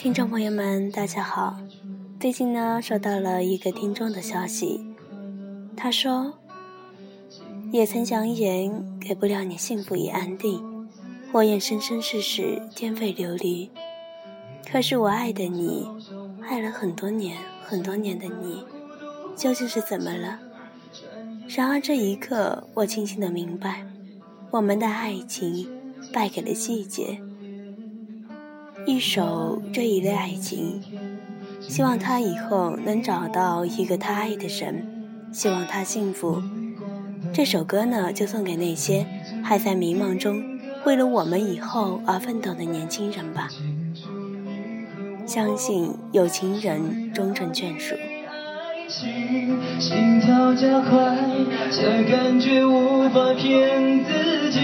听众朋友们，大家好。最近呢，收到了一个听众的消息，他说：“也曾扬言给不了你幸福与安定，我愿生生世世颠沛流离。可是我爱的你，爱了很多年很多年的你，究竟是怎么了？”然而这一刻，我清醒的明白，我们的爱情败给了季节。一首这一类爱情，希望他以后能找到一个他爱的人，希望他幸福。这首歌呢，就送给那些还在迷茫中，为了我们以后而奋斗的年轻人吧。相信有情人终成眷属。心跳加快，这感觉无法骗自己。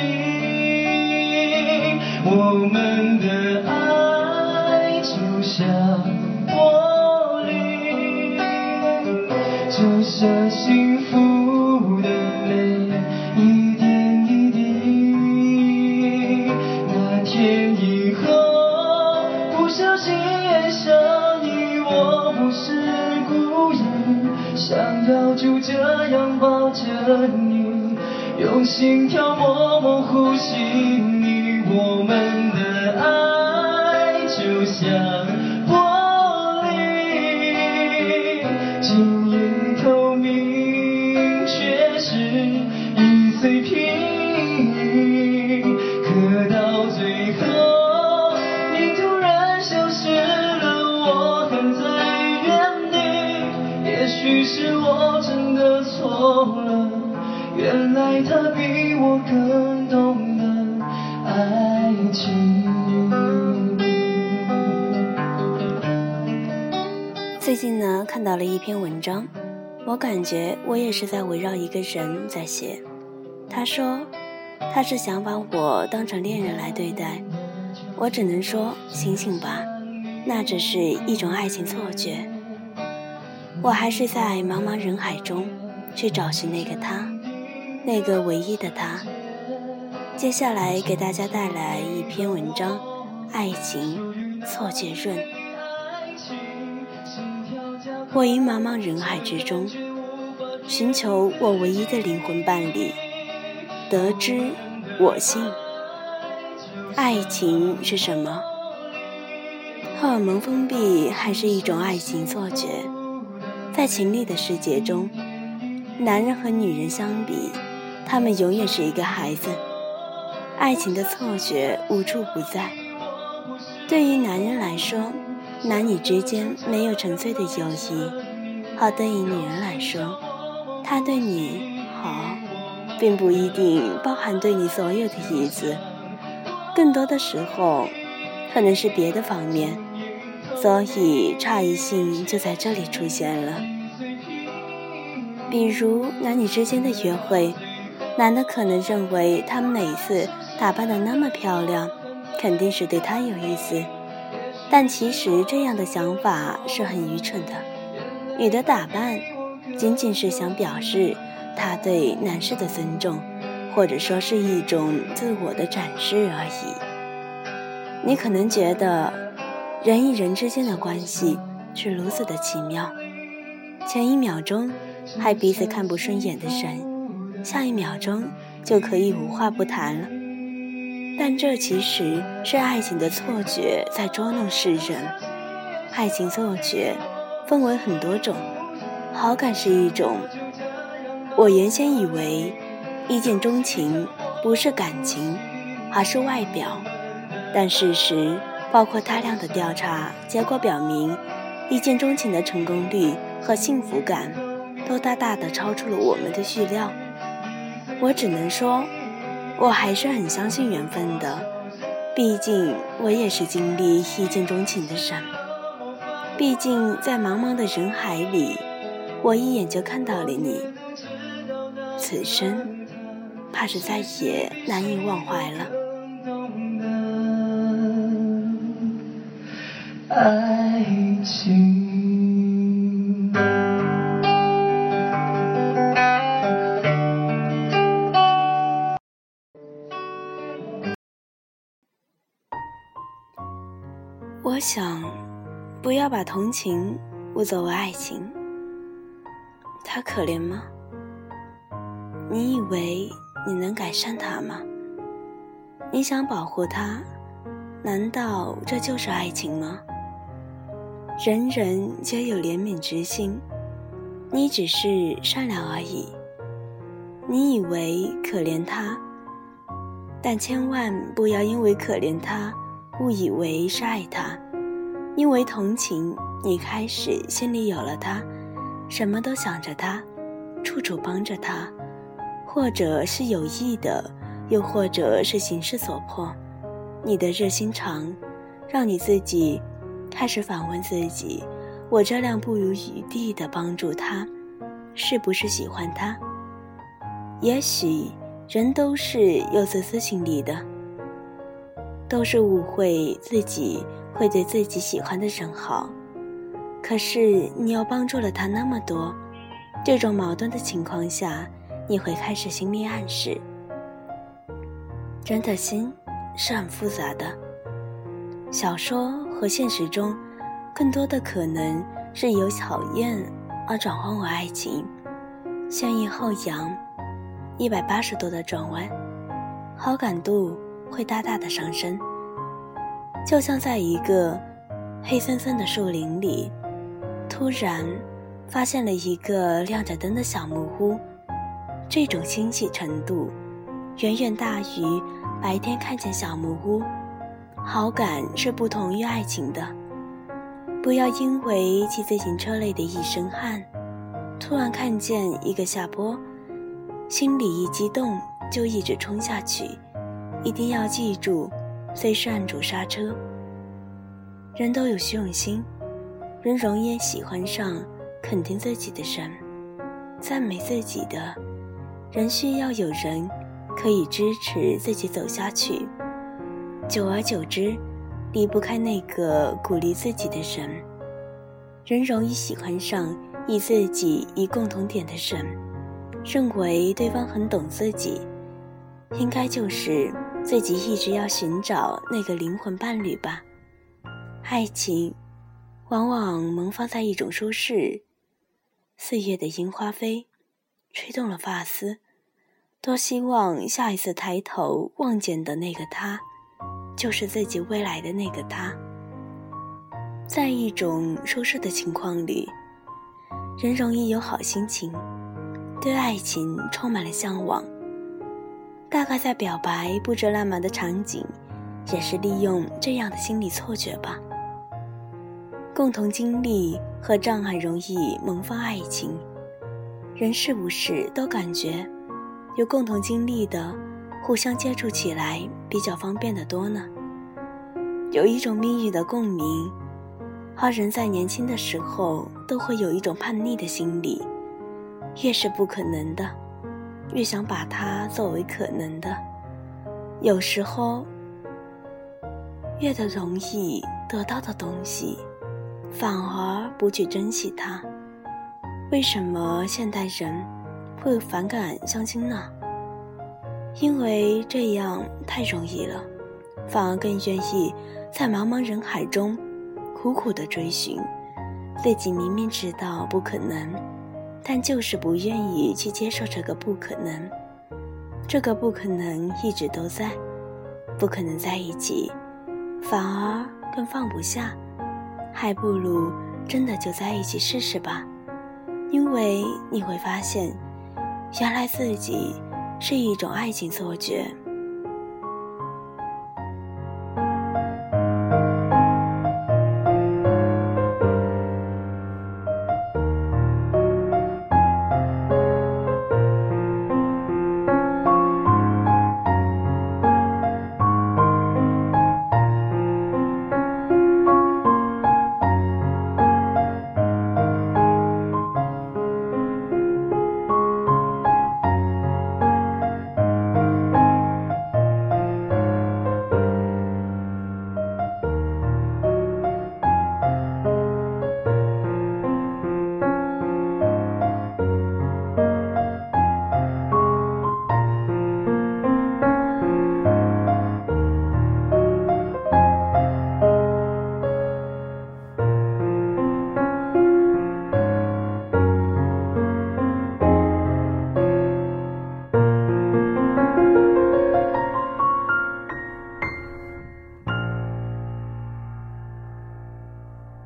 我们的爱。像玻璃，就像幸福的泪，一点一滴。那天以后，不小心爱上你，我不是故意，想要就这样抱着你，用心跳默默呼吸你，我们的爱就像。原来他比我更懂得爱情。最近呢，看到了一篇文章，我感觉我也是在围绕一个人在写。他说，他是想把我当成恋人来对待，我只能说醒醒吧，那只是一种爱情错觉。我还是在茫茫人海中去找寻那个他。那个唯一的他。接下来给大家带来一篇文章，《爱情错觉论》。我于茫茫人海之中，寻求我唯一的灵魂伴侣，得知我心。爱情是什么？荷尔蒙封闭还是一种爱情错觉？在情力的世界中，男人和女人相比。他们永远是一个孩子，爱情的错觉无处不在。对于男人来说，男女之间没有纯粹的友谊；好，对于女人来说，他对你好，并不一定包含对你所有的意思，更多的时候，可能是别的方面。所以差异性就在这里出现了。比如男女之间的约会。男的可能认为她每次打扮的那么漂亮，肯定是对他有意思，但其实这样的想法是很愚蠢的。女的打扮，仅仅是想表示她对男士的尊重，或者说是一种自我的展示而已。你可能觉得人与人之间的关系是如此的奇妙，前一秒钟害彼此看不顺眼的人。下一秒钟就可以无话不谈了，但这其实是爱情的错觉在捉弄世人。爱情错觉分为很多种，好感是一种。我原先以为一见钟情不是感情，而是外表，但事实包括大量的调查结果表明，一见钟情的成功率和幸福感都大大的超出了我们的预料。我只能说，我还是很相信缘分的。毕竟我也是经历一见钟情的人。毕竟在茫茫的人海里，我一眼就看到了你。此生，怕是再也难以忘怀了。我想，不要把同情误作为爱情。他可怜吗？你以为你能改善他吗？你想保护他，难道这就是爱情吗？人人皆有怜悯之心，你只是善良而已。你以为可怜他，但千万不要因为可怜他，误以为是爱他。因为同情，你开始心里有了他，什么都想着他，处处帮着他，或者是有意的，又或者是形势所迫。你的热心肠，让你自己。开始反问自己：我这样不遗余地的帮助他，是不是喜欢他？也许人都是有自私心理的，都是误会自己会对自己喜欢的人好。可是你又帮助了他那么多，这种矛盾的情况下，你会开始心理暗示：人的心是很复杂的。小说。和现实中，更多的可能是由讨厌而转换为爱情，先抑后扬，一百八十度的转弯，好感度会大大的上升。就像在一个黑森森的树林里，突然发现了一个亮着灯的小木屋，这种欣喜程度远远大于白天看见小木屋。好感是不同于爱情的，不要因为骑自行车累的一身汗，突然看见一个下坡，心里一激动就一直冲下去。一定要记住，随时按住刹车。人都有虚荣心，人容易喜欢上肯定自己的人，赞美自己的人，需要有人可以支持自己走下去。久而久之，离不开那个鼓励自己的人。人容易喜欢上以自己以共同点的人，认为对方很懂自己，应该就是自己一直要寻找那个灵魂伴侣吧。爱情，往往萌发在一种舒适。四月的樱花飞，吹动了发丝，多希望下一次抬头望见的那个他。就是自己未来的那个他，在一种舒适的情况里，人容易有好心情，对爱情充满了向往。大概在表白布置浪漫的场景，也是利用这样的心理错觉吧。共同经历和障碍容易萌发爱情，人是不是都感觉有共同经历的？互相接触起来比较方便的多呢。有一种命运的共鸣，而人在年轻的时候都会有一种叛逆的心理，越是不可能的，越想把它作为可能的。有时候，越的容易得到的东西，反而不去珍惜它。为什么现代人会反感相亲呢？因为这样太容易了，反而更愿意在茫茫人海中苦苦的追寻。自己明明知道不可能，但就是不愿意去接受这个不可能。这个不可能一直都在，不可能在一起，反而更放不下。还不如真的就在一起试试吧，因为你会发现，原来自己。是一种爱情错觉，